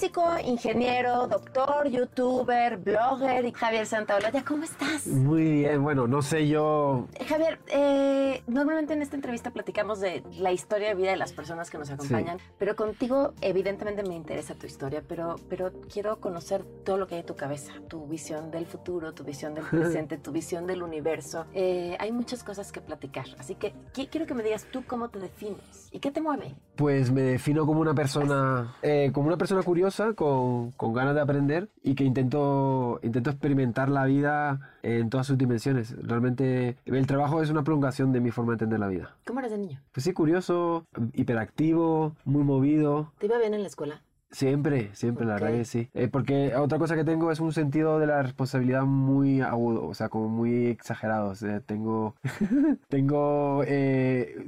Físico, ingeniero, doctor, youtuber, blogger y Javier Santaolalla, ¿cómo estás? Muy bien, bueno, no sé yo. Javier, eh, normalmente en esta entrevista platicamos de la historia de vida de las personas que nos acompañan, pero contigo evidentemente me interesa tu historia, pero, pero quiero conocer todo lo que hay en tu cabeza, tu visión del futuro, tu visión del presente, tu visión del universo. Eh, hay muchas cosas que platicar, así que qui- quiero que me digas tú cómo te defines y qué te mueve. Pues me defino como una persona, eh, como una persona curiosa, con, con ganas de aprender y que intento, intento experimentar la vida en todas sus dimensiones. Realmente el trabajo es una prolongación de mi forma de entender la vida. ¿Cómo eres de niño? Pues sí, curioso, hiperactivo, muy movido. ¿Te iba bien en la escuela? Siempre, siempre, la Ok. verdad que sí. Eh, porque otra cosa que tengo es un sentido de la responsabilidad muy agudo, o sea, como muy exagerado. O sea, tengo, tengo, eh,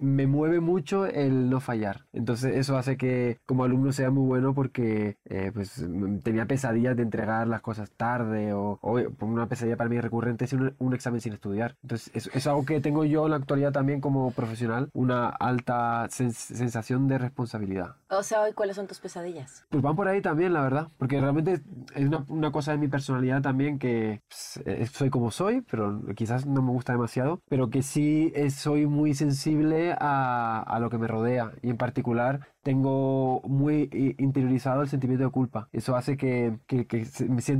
me mueve mucho el no fallar. Entonces eso hace que como alumno sea muy bueno porque eh, pues tenía pesadillas de entregar las cosas tarde o, o una pesadilla para mí recurrente es un, un examen sin estudiar. Entonces es, es algo que tengo yo en la actualidad también como profesional, una alta sens- sensación de responsabilidad. O sea, ¿cuáles son pesadillas? Pues van por ahí también, la verdad. Porque realmente es una, cosa de mi personalidad también que pues, eh, soy como soy, pero quizás no me gusta demasiado. Pero que sí eh, soy muy sensible a, a lo que me rodea. Y en particular tengo muy eh, interiorizado el sentimiento de culpa. Eso hace que, que,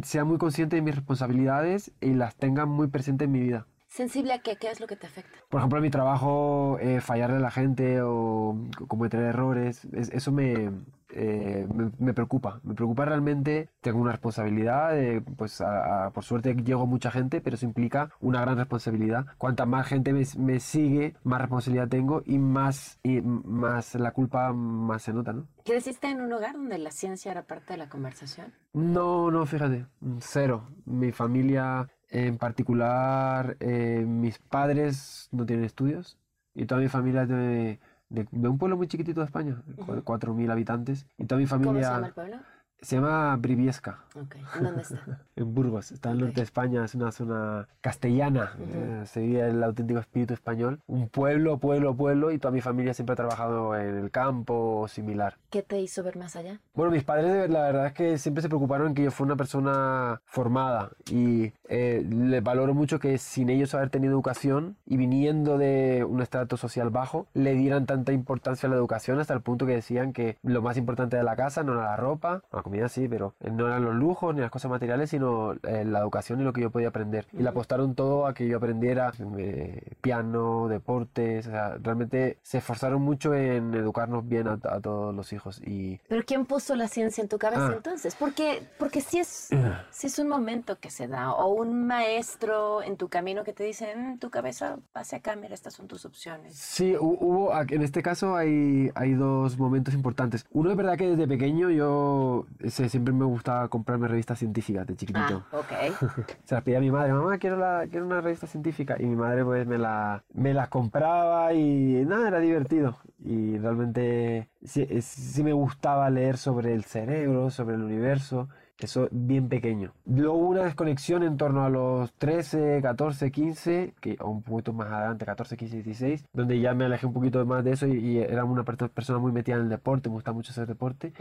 sea muy consciente de mis responsabilidades y las tenga muy presentes en mi vida. ¿Sensible a qué? ¿Qué es lo que te afecta? Por ejemplo, en mi trabajo, eh, fallarle a la gente o cometer errores, es- eso me, eh, me, me preocupa. Me preocupa realmente. Tengo una responsabilidad, eh, pues a- a- por suerte llego a mucha gente, pero eso implica una gran responsabilidad. Cuanta más gente me, me sigue, más responsabilidad tengo y más, y más la culpa más se nota, ¿no? ¿Creciste en un hogar donde la ciencia era parte de la conversación? No, no, fíjate, cero. Mi familia, en particular, eh, mis padres no tienen estudios y toda mi familia es de, de, de un pueblo muy chiquitito de España, cu- 4.000 habitantes. Y toda mi ¿Cómo familia se llama el pueblo? Se llama Briviesca, Ok. ¿En dónde está? en Burgos, está en el Ok. norte de España, es una zona castellana, eh, se vive el auténtico espíritu español. Un pueblo, pueblo, pueblo y toda mi familia siempre ha trabajado en el campo o similar. ¿Qué te hizo ver más allá? Bueno, mis padres la verdad es que siempre se preocuparon que yo fuera una persona formada y eh, les valoro mucho que sin ellos haber tenido educación y viniendo de un estrato social bajo, le dieran tanta importancia a la educación hasta el punto que decían que lo más importante de la casa no era la ropa, la comida sí, pero eh, no eran los lujos ni las cosas materiales, sino eh, la educación y lo que yo podía aprender. Y le apostaron todo a que yo aprendiera eh, piano, deportes, o sea, realmente se esforzaron mucho en educarnos bien a, a todos los hijos y ¿Pero quién puso la ciencia en tu cabeza Ah. entonces? Porque, porque si es, si es un momento que se da, o un maestro en tu camino que te dice, "Mm, tu cabeza, pase acá, mira, estas son tus opciones. Sí, hu- hubo, en este caso hay, hay dos momentos importantes. Uno es verdad que desde pequeño yo ese, siempre me gustaba comprarme revistas científicas de chiquitito. Ah, ok. Se las pedía a mi madre, mamá, quiero, la, quiero una revista científica. Y mi madre pues me, la, me las compraba y nada, era divertido. Y realmente sí, sí me gustaba leer sobre el cerebro, sobre el universo. Eso bien pequeño. Luego una desconexión en torno a los 13, 14, 15, que, un poquito más adelante, 14, 15, 16, donde ya me alejé un poquito más de eso y, y era una per- persona muy metida en el deporte, me gusta mucho hacer deporte.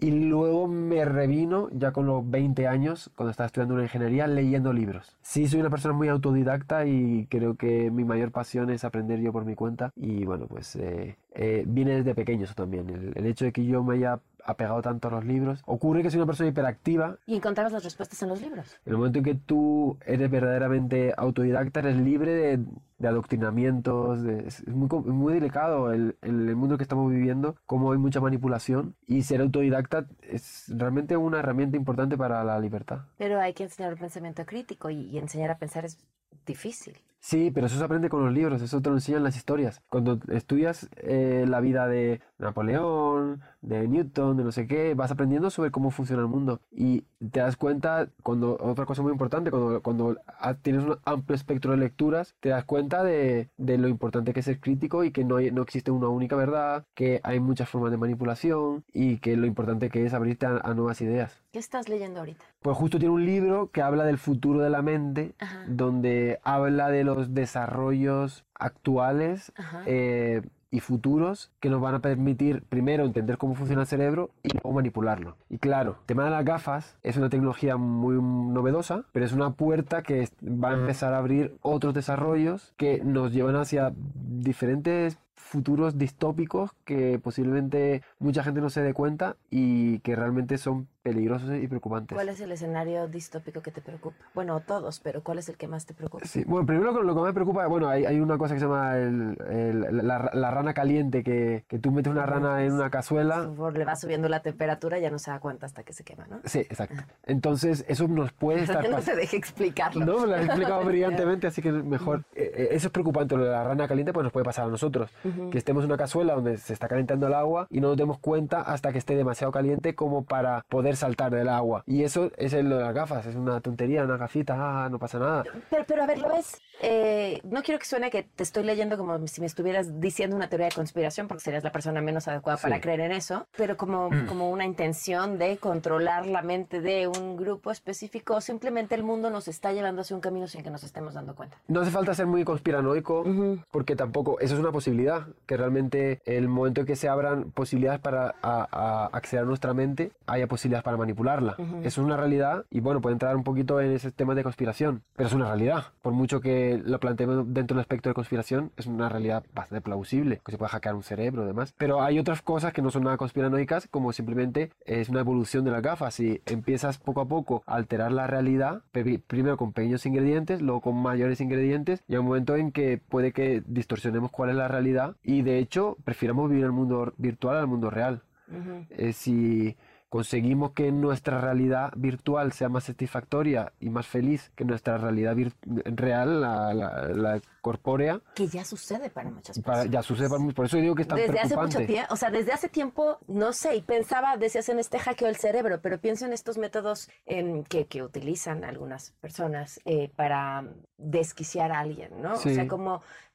Y luego me revino ya con los 20 años, cuando estaba estudiando una ingeniería, leyendo libros. Sí, soy una persona muy autodidacta y creo que mi mayor pasión es aprender yo por mi cuenta y bueno, pues eh, eh, viene desde pequeño eso también. El, el hecho de que yo me haya apegado tanto a los libros. Ocurre que soy una persona hiperactiva. Y encontrabas las respuestas en los libros. En el momento en que tú eres verdaderamente autodidacta, eres libre de, de adoctrinamientos. es muy, muy delicado el, el, mundo que estamos viviendo, como hay mucha manipulación. Y ser autodidacta es realmente una herramienta importante para la libertad. Pero hay que enseñar el pensamiento crítico y enseñar a pensar es difícil. Sí, pero eso se aprende con los libros, eso te lo enseñan las historias. Cuando estudias eh, la vida de Napoleón, de Newton, de no sé qué, vas aprendiendo sobre cómo funciona el mundo. Y te das cuenta, cuando otra cosa muy importante, cuando, cuando tienes un amplio espectro de lecturas, te das cuenta de, de lo importante que es ser crítico y que no, hay- no existe una única verdad, que hay muchas formas de manipulación y que lo importante que es abrirte a- a nuevas ideas. ¿Qué estás leyendo ahorita? Pues justo tiene un libro que habla del futuro de la mente, Ajá. donde habla de los desarrollos actuales eh, y futuros que nos van a permitir primero entender cómo funciona el cerebro y luego manipularlo. Y claro, el tema de las gafas es una tecnología muy novedosa, pero es una puerta que va a empezar a abrir otros desarrollos que nos llevan hacia diferentes futuros distópicos que posiblemente mucha gente no se dé cuenta y que realmente son peligrosos y preocupantes. ¿Cuál es el escenario distópico que te preocupa? Bueno, todos, pero ¿cuál es el que más te preocupa? Sí, bueno, primero lo que me preocupa, bueno, hay, hay una cosa que se llama el- el- la, la rana caliente, que, que tú metes una rana en una cazuela. Por le va subiendo la temperatura, ya no se da cuenta hasta que se quema, ¿no? Sí, exacto. Entonces, eso nos puede estar no te deje explicarlo. No, me lo has explicado brillantemente, así que mejor. Eh, eh, eso es preocupante, lo de la rana caliente, pues nos puede pasar a nosotros. Que estemos en una cazuela donde se está calentando el agua y no nos demos cuenta hasta que esté demasiado caliente como para poder saltar del agua. Y eso es lo de las gafas, es una tontería, una gafita, ah, no pasa nada. Pero, pero a ver, lo ves. eh, no quiero que suene que te estoy leyendo como si me estuvieras diciendo una teoría de conspiración, porque serías la persona menos adecuada para Sí. creer en eso, pero como, como una intención de controlar la mente de un grupo específico, o simplemente el mundo nos está llevando hacia un camino sin que nos estemos dando cuenta. No hace falta ser muy conspiranoico, porque tampoco, eso es una posibilidad, que realmente el momento en que se abran posibilidades para a- a acceder a nuestra mente, haya posibilidades para manipularla. Eso es una realidad y bueno, puede entrar un poquito en ese tema de conspiración, pero es una realidad. Por mucho que lo planteemos dentro del aspecto de conspiración, es una realidad bastante plausible, que se puede hackear un cerebro y demás. Pero hay otras cosas que no son nada conspiranoicas, como simplemente es una evolución de las gafas. Si empiezas poco a poco a alterar la realidad, primero con pequeños ingredientes, luego con mayores ingredientes, y hay un momento en que puede que distorsionemos cuál es la realidad y de hecho prefiramos vivir el mundo virtual al mundo real. Eh, si conseguimos que nuestra realidad virtual sea más satisfactoria y más feliz que nuestra realidad real, la, la- la corpórea, Que ya sucede para muchas para- personas. ya sucede para mí. Por eso digo que es tan Desde hace preocupante. mucho tiempo, o sea, desde hace tiempo, no sé, y pensaba, decías en este hackeo del cerebro, pero pienso en estos métodos em, que, que utilizan algunas personas eh, para desquiciar a alguien, ¿no? O sea, Sí.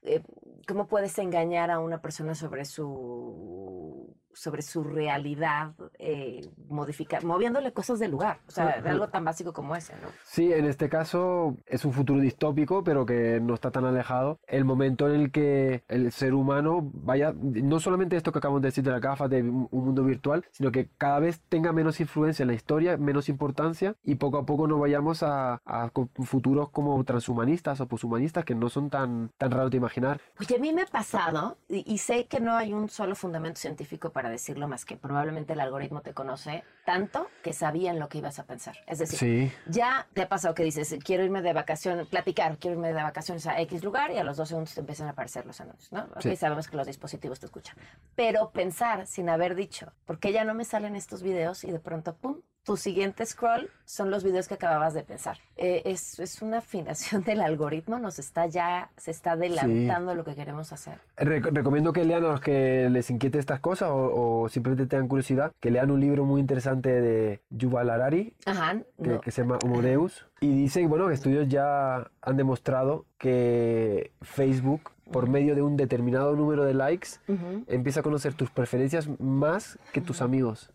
Cómo, eh, cómo puedes engañar a una persona sobre su sobre su realidad, eh, modificar, moviéndole cosas del lugar, o sea, de algo tan básico como ese, ¿no? Sí, en este caso es un futuro distópico, pero que no está tan alejado. El momento en el que el ser humano vaya, no solamente esto que acabamos de decir de la gafa de un un mundo virtual, sino que cada vez tenga menos influencia en la historia, menos importancia, y poco a poco nos vayamos a, a futuros como transhumanistas o poshumanistas que no son tan, tan raros de imaginar. Oye, a mí me ha pasado, y, y sé que no hay un solo fundamento científico para decirlo más que probablemente el algoritmo te conoce tanto que sabían lo que ibas a pensar. Es decir, Sí. ya te ha pasado que dices, quiero irme de vacaciones, platicar, quiero irme de vacaciones a X lugar y a los dos segundos te empiezan a aparecer los anuncios, ¿no? Sí. sabemos que los dispositivos te escuchan. Pero pensar sin haber dicho, ¿por qué ya no me salen estos videos? Y de pronto, ¡pum! Tu siguiente scroll son los videos que acababas de pensar. Eh, es, es una afinación del algoritmo, nos está ya, se está adelantando lo que queremos hacer. Re- recomiendo que lean a los que les inquiete estas cosas o, o simplemente tengan curiosidad, que lean un libro muy interesante de Yuval Harari, Ajá. que, no. que se llama Homo Deus. Y dice, bueno, que estudios ya han demostrado que Facebook, por medio de un determinado número de likes, empieza a conocer tus preferencias más que tus amigos,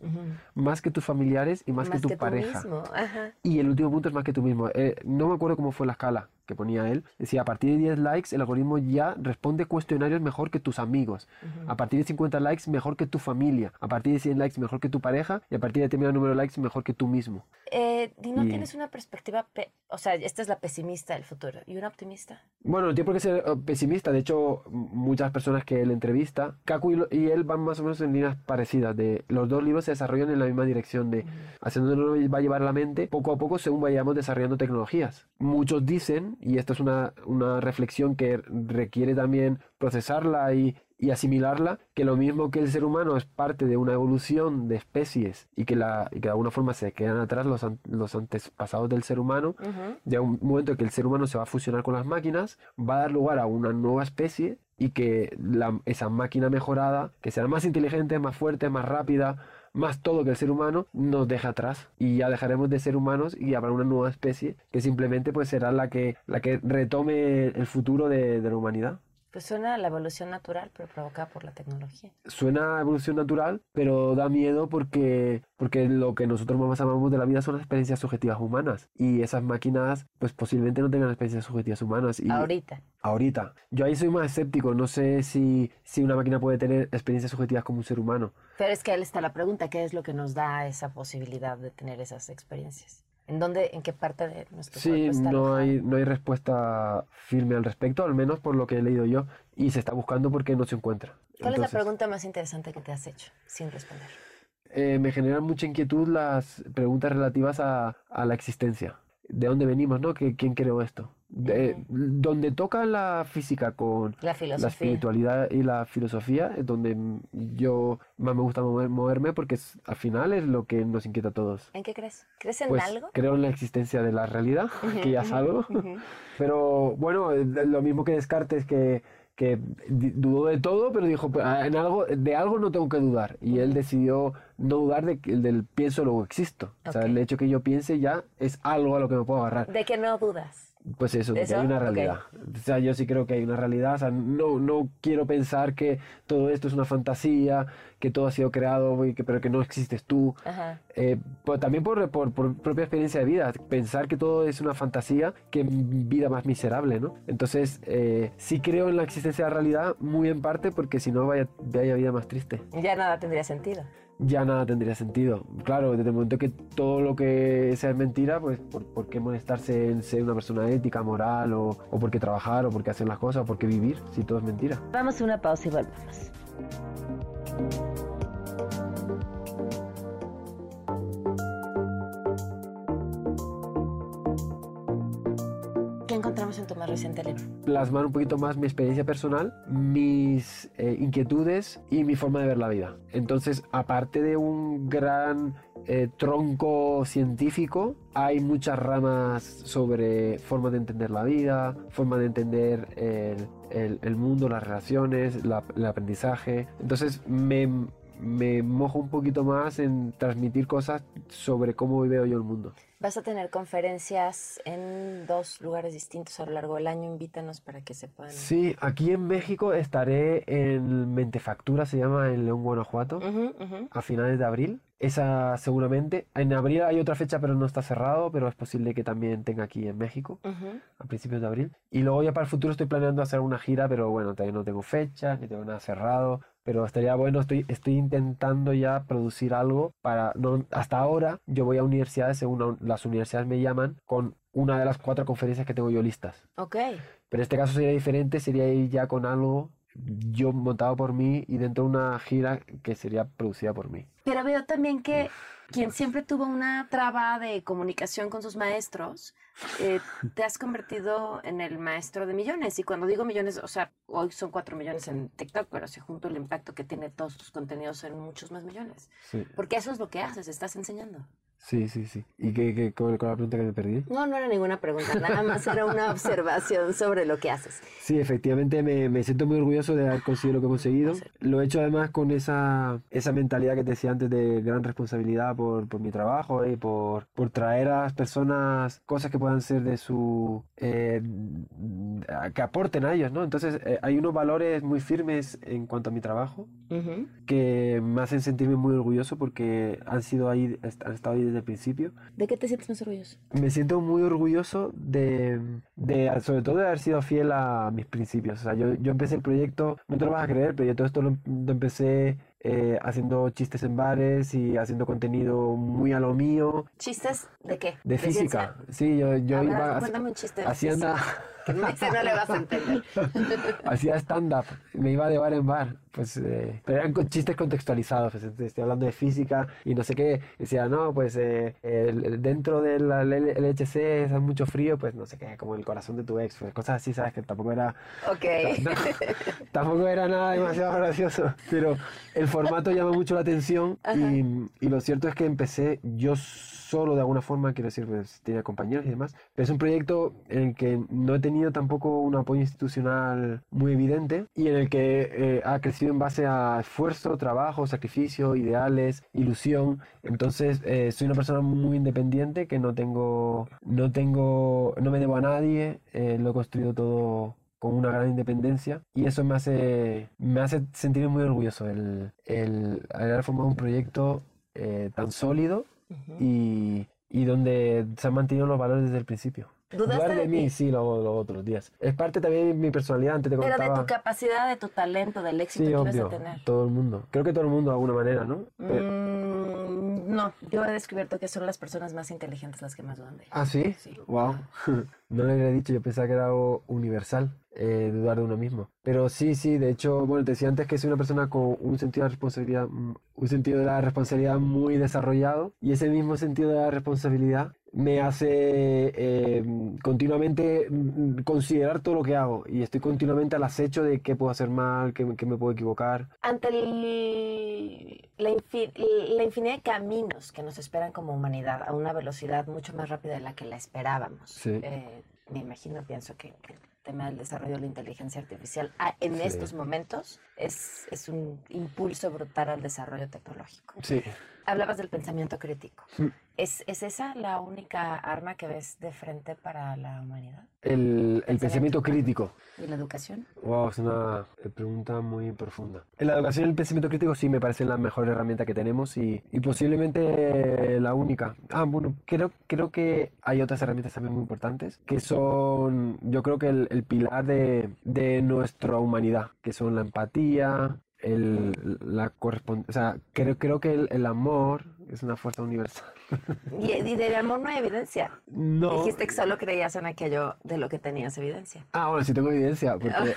más que tus familiares y más, que tu tú pareja. mismo, Ajá. Y el último punto es más que tú mismo. Eh, no me acuerdo cómo fue la escala, que ponía él, decía, a partir de 10 likes el algoritmo ya responde cuestionarios mejor que tus amigos. A partir de 50 likes mejor que tu familia. A partir de 100 likes mejor que tu pareja. Y a partir de determinado número de likes mejor que tú mismo. Eh, Dino, Y- tienes una perspectiva, pe- o sea, esta es la pesimista del futuro y una optimista. Bueno, no tiene por qué ser eh, pesimista. De hecho, muchas personas que él entrevista, Kaku y, y él van más o menos en líneas parecidas. De los dos libros se desarrollan en la misma dirección de hacia dónde nos va a llevar la mente poco a poco según vayamos desarrollando tecnologías. Muchos dicen, y esto es una, una reflexión que requiere también procesarla y, y asimilarla, que lo mismo que el ser humano es parte de una evolución de especies y que, la, y que de alguna forma se quedan atrás los, an- los antepasados del ser humano, ya un momento en que el ser humano se va a fusionar con las máquinas, va a dar lugar a una nueva especie y que la- esa máquina mejorada, que será más inteligente, más fuerte, más rápida, más todo que el ser humano, nos deja atrás y ya dejaremos de ser humanos y habrá una nueva especie que simplemente pues será la que, la que retome el futuro de, de la humanidad. Pues suena a la evolución natural, pero provocada por la tecnología. Suena a evolución natural, pero da miedo porque, porque lo que nosotros más amamos de la vida son las experiencias subjetivas humanas. Y esas máquinas, pues posiblemente no tengan experiencias subjetivas humanas. Y Ahorita. ahorita. Yo ahí soy más escéptico. No sé si, si una máquina puede tener experiencias subjetivas como un ser humano. Pero es que ahí está la pregunta, ¿qué es lo que nos da esa posibilidad de tener esas experiencias? ¿En dónde, en qué parte de nuestro Sí, cuerpo está no alojado? hay, no hay respuesta firme al respecto, al menos por lo que he leído yo. Y se está buscando porque no se encuentra. ¿Cuál es la pregunta más interesante que te has hecho sin responder? eh, me generan mucha inquietud las preguntas relativas a, a la existencia. ¿De dónde venimos, no? ¿Qué- ¿Quién creó esto? De, donde toca la física con La la espiritualidad y la filosofía, es donde yo más me gusta mover- moverme porque es- al final es lo que nos inquieta a todos. ¿En qué crees? ¿Crees en Pues algo? creo en la existencia de la realidad, que ya es algo. Pero bueno, eh, lo mismo que Descartes, que, que dudó de todo, pero dijo, "Pues, ah, en algo, de algo no tengo que dudar. Y él decidió no dudar de, que- del pienso, luego existo. O sea, el hecho que yo piense ya es algo a lo que me puedo agarrar. ¿De que no dudas? Pues eso, que hay una realidad. O sea, yo sí creo que hay una realidad. O sea, no, no quiero pensar que todo esto es una fantasía, que todo ha sido creado, pero que no existes tú. Ajá. Eh, pues también por, por, por propia experiencia de vida, pensar que todo es una fantasía, que vida más miserable, ¿no? Entonces, eh, sí creo en la existencia de la realidad, muy en parte, porque si no, vaya, vaya vida más triste. Ya nada tendría sentido. Ya nada tendría sentido. Claro, desde el momento que todo lo que sea es mentira, pues, ¿por, qué molestarse en ser una persona ética, moral, o, o por qué trabajar, o por qué hacer las cosas, o por qué vivir, si todo es mentira? Vamos a una pausa y volvemos. En tu más reciente libro? plasmar un poquito más mi experiencia personal, mis eh, inquietudes y mi forma de ver la vida. Entonces, aparte de un gran eh, tronco científico, hay muchas ramas sobre forma de entender la vida, forma de entender el, el- mundo, las relaciones, la- el aprendizaje. Entonces, me, me mojo un poquito más en transmitir cosas sobre cómo veo yo el mundo. Vas a tener conferencias en dos lugares distintos a lo largo del año. Invítanos para que sepan. Sí, aquí en México estaré en Mentefactura, se llama, en León, Guanajuato. Ujú, ujú. a finales de abril. Esa seguramente. En abril hay otra fecha, pero no está cerrado, pero es posible que también tenga aquí en México Ujú. a principios de abril. Y luego ya para el futuro estoy planeando hacer una gira, pero bueno, todavía no tengo fecha, ni tengo nada cerrado. Pero estaría bueno, estoy, estoy intentando ya producir algo para... No, hasta ahora yo voy a universidades, según la- las universidades me llaman, con una de las cuatro conferencias que tengo yo listas. Ok. Pero en este caso sería diferente, sería ir ya con algo yo montado por mí y dentro de una gira que sería producida por mí. Pero veo también que quien siempre tuvo una traba de comunicación con sus maestros, eh, te has convertido en el maestro de millones. Y cuando digo millones, o sea, hoy son cuatro millones en TikTok, pero si junto el impacto que tiene todos tus contenidos son muchos más millones. Sí. Porque eso es lo que haces, estás enseñando. Sí, sí, sí. ¿Y qué, qué, con la pregunta que me perdí? No, no era ninguna pregunta, nada más era una observación sobre lo que haces. Sí, efectivamente me, me siento muy orgulloso de haber conseguido lo que he conseguido. Lo he hecho además con esa, esa mentalidad que te decía antes de gran responsabilidad por, por mi trabajo y por, por traer a las personas cosas que puedan ser de su... eh, que aporten a ellos, ¿no? Entonces eh, hay unos valores muy firmes en cuanto a mi trabajo que me hacen sentirme muy orgulloso porque han sido ahí, han estado ahí desde el principio. ¿De qué te sientes más orgulloso? Me siento muy orgulloso de, de, sobre todo de haber sido fiel a mis principios. O sea, yo, yo empecé el proyecto, no te lo vas a creer, pero yo todo esto lo, lo empecé eh, haciendo chistes en bares y haciendo contenido muy a lo mío. ¿Chistes de qué? De, física. ciencia? Sí, yo, yo iba cuéntame un chiste de haciendo, física. dice no le vas a entender. hacía stand-up, me iba de bar en bar, pues, eh, pero eran con chistes contextualizados, pues, estoy hablando de física y no sé qué, decía, no, pues eh, el- dentro del LHC hace mucho frío, pues no sé qué, como el corazón de tu ex, pues, cosas así, sabes, que tampoco era, Ok. no, tampoco era nada demasiado gracioso, pero el formato llama mucho la atención y, y lo cierto es que empecé yo solo de alguna forma, quiero decir, pues tenía compañeros y demás, pero es un proyecto en el que no he tenido tampoco un apoyo institucional muy evidente y en el que eh, ha crecido en base a esfuerzo, trabajo, sacrificio, ideales, ilusión. Entonces, eh, soy una persona muy independiente que no tengo, no tengo, no me debo a nadie, eh, lo he construido todo con una gran independencia y eso me hace, me hace sentir muy orgulloso el, el haber formado un proyecto eh, tan sólido y, y donde se han mantenido los valores desde el principio. ¿Dudaste Dudar de mí, sí, los otros días. Es parte también de mi personalidad, antes te Pero de tu capacidad, de tu talento, del éxito Sí, que ibas a obvio, tener. todo el mundo. Creo que todo el mundo de alguna manera, ¿no? Pero- Mm, no, yo he descubierto que son las personas más inteligentes las que más dudan de ¿Ah, sí? Sí. Wow. No le había dicho, yo pensaba que era algo universal, eh, dudar de uno mismo. Pero sí, sí, de hecho, bueno, te decía antes que soy una persona con un sentido de responsabilidad, mm, un sentido de la responsabilidad muy desarrollado y ese mismo sentido de la responsabilidad me hace eh, continuamente mm, considerar todo lo que hago y estoy continuamente al acecho de qué puedo hacer mal, qué, qué me puedo equivocar. Ante el- la, infi- la infinidad de caminos que nos esperan como humanidad a una velocidad mucho más rápida de la que la esperábamos, Sí. eh, me imagino, pienso que, que el tema del desarrollo de la inteligencia artificial ah, en Sí. estos momentos es, es un impulso brutal al desarrollo tecnológico. Sí. Hablabas del pensamiento crítico. ¿Es, ¿Es esa la única arma que ves de frente para la humanidad? El, el pensamiento crítico. ¿Y la educación? Wow, es una eh, pregunta muy profunda. En la educación el pensamiento crítico sí me parece la mejor herramienta que tenemos y, y posiblemente la única. Ah, bueno, creo, creo que hay otras herramientas también muy importantes que son, yo creo que el, el pilar de, de nuestra humanidad, que son la empatía, el, la correspondencia, o sea, creo, creo que el, el amor es una fuerza universal. Y, y del amor no hay evidencia. No. Dijiste que solo creías en aquello de lo que tenías evidencia. Ah, bueno, sí tengo evidencia, porque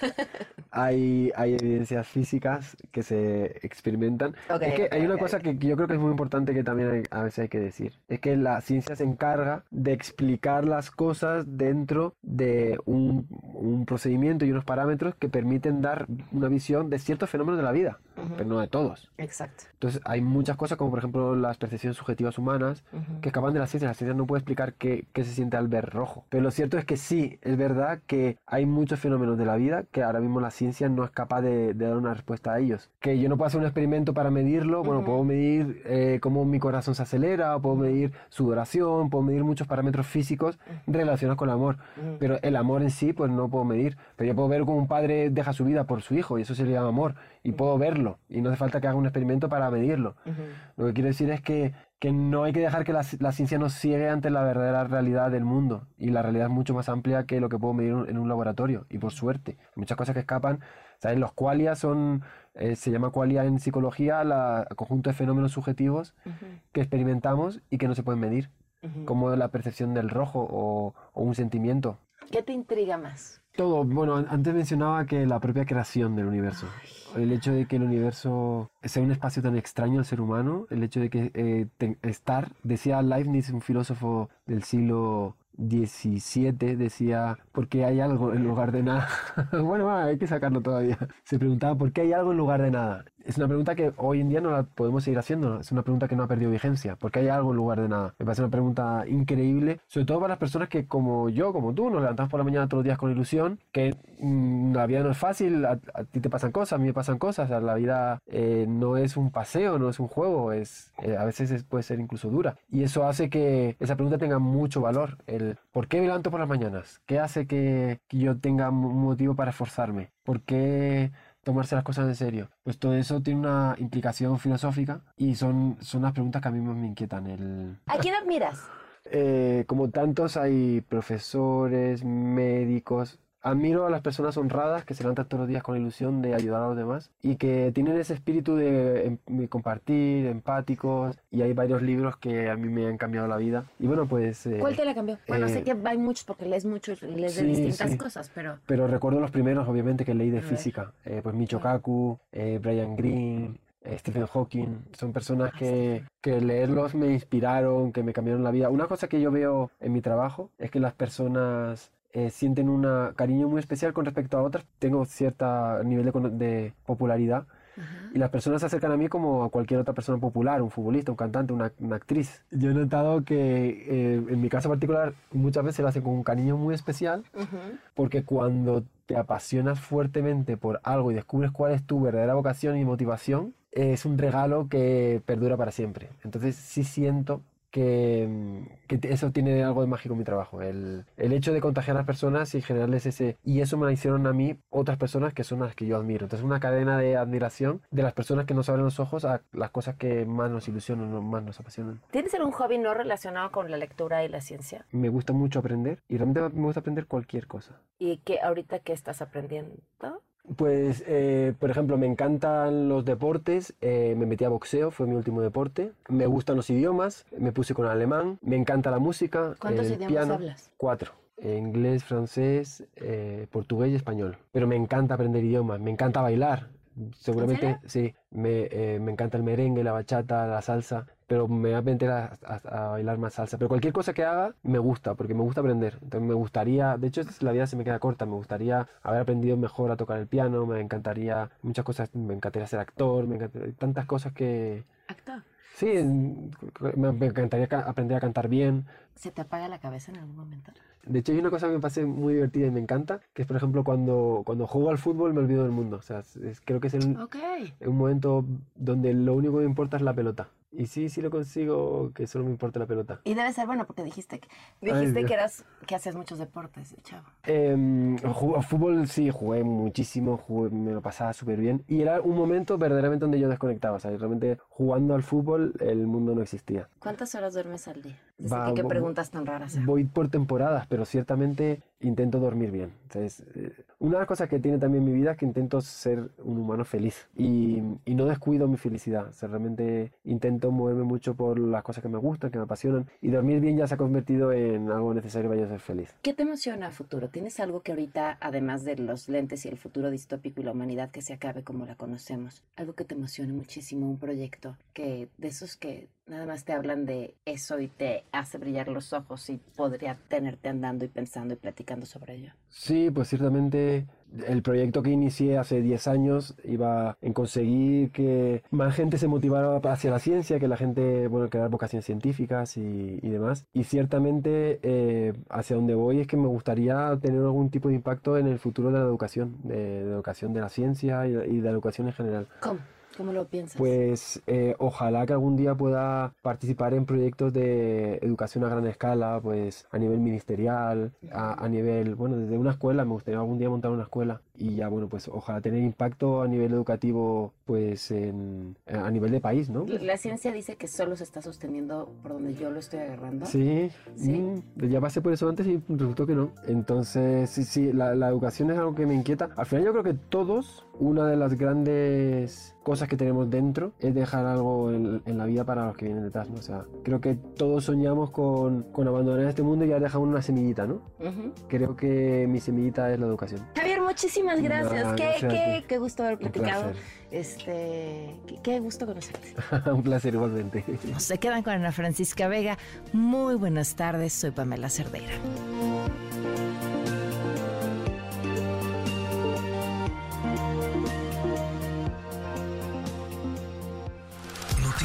hay, hay evidencias físicas que se experimentan. Ok, es que ok, hay una ok, cosa que, yo creo que es muy importante que también hay- a veces hay que decir. Es que la ciencia se encarga de explicar las cosas dentro de un, un procedimiento y unos parámetros que permiten dar una visión de ciertos fenómenos de la vida, pero no de todos. Exacto. Entonces hay muchas cosas como por ejemplo las percepciones subjetivas humanas Ujú. que escapan de la ciencia. La ciencia no puede explicar qué, qué se siente al ver rojo. Pero lo cierto es que sí, es verdad que hay muchos fenómenos de la vida que ahora mismo la ciencia no es capaz de, de dar una respuesta a ellos. Que yo no puedo hacer un experimento para medirlo. Bueno, Ujú. puedo medir eh, cómo mi corazón se acelera, o puedo medir sudoración, puedo medir muchos parámetros físicos relacionados con el amor. Pero el amor en sí, pues no puedo medir. Pero yo puedo ver cómo un padre deja su vida por su hijo y eso se le llama amor. Y puedo verlo. Y no hace falta que haga un experimento para medirlo. Ujú. Lo que quiero decir es que, que no hay que dejar que la, la ciencia nos ciegue ante la verdadera realidad del mundo. Y la realidad es mucho más amplia que lo que puedo medir en un- en un laboratorio. Y por suerte, hay muchas cosas que escapan. ¿Sabes? Los qualia son, eh, se llama qualia en psicología, la el conjunto de fenómenos subjetivos que experimentamos y que no se pueden medir. Como la percepción del rojo o, o un sentimiento. ¿Qué te intriga más? Todo, bueno, an- antes mencionaba que la propia creación del universo, el hecho de que el universo sea un espacio tan extraño al ser humano, el hecho de que eh, estar, decía Leibniz, un filósofo del siglo XVII, decía, ¿por qué hay algo en lugar de nada? bueno, hay que sacarlo todavía. Se preguntaba, ¿por qué hay algo en lugar de nada? Es una pregunta que hoy en día no la podemos seguir haciendo, es una pregunta que no ha perdido vigencia, ¿por qué hay algo en lugar de nada? Me parece una pregunta increíble, sobre todo para las personas que como yo, como tú, nos levantamos por la mañana todos los días con ilusión, que mm, la vida no es fácil, a, a ti te pasan cosas, a mí me pasan cosas, o sea, la vida eh, no es un paseo, no es un juego, es, eh, a veces es- puede ser incluso dura. Y eso hace que esa pregunta tenga mucho valor, el ¿por qué me levanto por las mañanas? ¿Qué hace que, que yo tenga un motivo para esforzarme? ¿Por qué tomarse las cosas en serio. Pues todo eso tiene una implicación filosófica y son, son las preguntas que a mí más me inquietan. El, ¿A quién admiras? Eh, como tantos hay profesores, médicos. Admiro a las personas honradas que se levantan todos los días con la ilusión de ayudar a los demás y que tienen ese espíritu de, em- de compartir, empáticos. Y hay varios libros que a mí me han cambiado la vida. Y bueno, pues... eh, ¿Cuál te la cambió? Bueno, eh, sé que hay muchos porque lees mucho y lees de sí, distintas sí. cosas, pero Pero recuerdo los primeros, obviamente, que leí de física. Eh, pues Michio Kaku, eh, Brian Greene, eh, Stephen Hawking. Son personas que, que leerlos me inspiraron, que me cambiaron la vida. Una cosa que yo veo en mi trabajo es que las personas eh, sienten un cariño muy especial con respecto a otras. Tengo cierto nivel de, de popularidad. Y las personas se acercan a mí como a cualquier otra persona popular, un futbolista, un cantante, una, una actriz. Yo he notado que eh, en mi caso particular muchas veces lo hacen con un cariño muy especial porque cuando te apasionas fuertemente por algo y descubres cuál es tu verdadera vocación y motivación, es un regalo que perdura para siempre. Entonces sí siento que, mm, que eso tiene algo de mágico en mi trabajo. El, el hecho de contagiar a las personas y generarles ese... Y eso me lo hicieron a mí otras personas que son las que yo admiro. Entonces una cadena de admiración de las personas que nos abren los ojos a las cosas que más nos ilusionan, o más nos apasionan. ¿tienes algún hobby no relacionado con la lectura y la ciencia? Me gusta mucho aprender y realmente me gusta aprender cualquier cosa. ¿Y que ahorita qué estás aprendiendo? Pues, eh, por ejemplo, me encantan los deportes, eh, me metí a boxeo, fue mi último deporte. Me gustan los idiomas, me puse con alemán, me encanta la música, ¿Cuántos el idiomas piano. hablas? Cuatro. Eh, Inglés, francés, eh, portugués y español. Pero me encanta aprender idiomas, me encanta bailar. Seguramente, sí, me, eh, me encanta el merengue, la bachata, la salsa, pero me voy a meter a, a- a bailar más salsa. Pero cualquier cosa que haga me gusta, porque me gusta aprender. Entonces me gustaría, de hecho la vida se me queda corta, me gustaría haber aprendido mejor a tocar el piano, me encantaría muchas cosas, me encantaría ser actor, me encantaría, tantas cosas que... Actor. Sí, me, me encantaría ca- aprender a cantar bien. ¿Se te apaga la cabeza en algún momento? De hecho, hay una cosa que me parece muy divertida y me encanta, que es, por ejemplo, cuando, cuando juego al fútbol me olvido del mundo. O sea, es- creo que es el- un momento donde lo único que me importa es la pelota. Y sí, sí lo consigo, que solo me importa la pelota. Y debe ser bueno porque dijiste que dijiste que eras que hacías muchos deportes, de chavo. Ju- fútbol sí, jugué muchísimo, jugué- me lo pasaba súper bien. Y era un momento verdaderamente donde yo desconectaba. O sea, realmente jugando al fútbol el mundo no existía. ¿Cuántas horas duermes al día? Desde Va, que, qué preguntas tan raras. hago? Voy por temporadas, pero ciertamente intento dormir bien. Entonces, eh, una de las cosas que tiene también mi vida es que intento ser un humano feliz y, y no descuido mi felicidad. O sea, realmente intento moverme mucho por las cosas que me gustan, que me apasionan y dormir bien ya se ha convertido en algo necesario para yo ser feliz. ¿Qué te emociona a futuro? ¿Tienes algo que ahorita, además de los lentes y el futuro distópico y la humanidad que se acabe como la conocemos, algo que te emocione muchísimo, un proyecto que de esos que nada más te hablan de eso y te hace brillar los ojos y podría tenerte andando y pensando y platicando sobre ello? Sí, pues ciertamente el proyecto que inicié hace 10 años iba en conseguir que más gente se motivara hacia la ciencia, que la gente, bueno, crear vocaciones científicas y, y demás. Y ciertamente eh, hacia donde voy es que me gustaría tener algún tipo de impacto en el futuro de la educación, de, de la educación de la ciencia y, y de la educación en general. ¿Cómo? ¿Cómo lo piensas? Pues eh, ojalá que algún día pueda participar en proyectos de educación a gran escala, pues a nivel ministerial, a, a nivel, bueno, desde una escuela, me gustaría algún día montar una escuela y ya, bueno, pues ojalá tener impacto a nivel educativo, pues en, a nivel de país, ¿no? La ciencia dice que solo se está sosteniendo por donde yo lo estoy agarrando. Sí, Sí. mm, ya pasé por eso antes y resultó que no. Entonces, sí, sí, la, la educación es algo que me inquieta. Al final yo creo que todos, una de las grandes cosas que tenemos dentro es dejar algo en, en la vida para los que vienen detrás, ¿no? O sea, creo que todos soñamos con, con abandonar este mundo y ya dejamos una semillita, ¿no? Ujú. Creo que mi semillita es la educación. Javier, muchísimas gracias. Qué, gracias qué, qué gusto haber platicado. Este, qué, qué gusto conocerte. Un placer igualmente. Se quedan con Ana Francisca Vega. Muy buenas tardes, soy Pamela Cerdeira.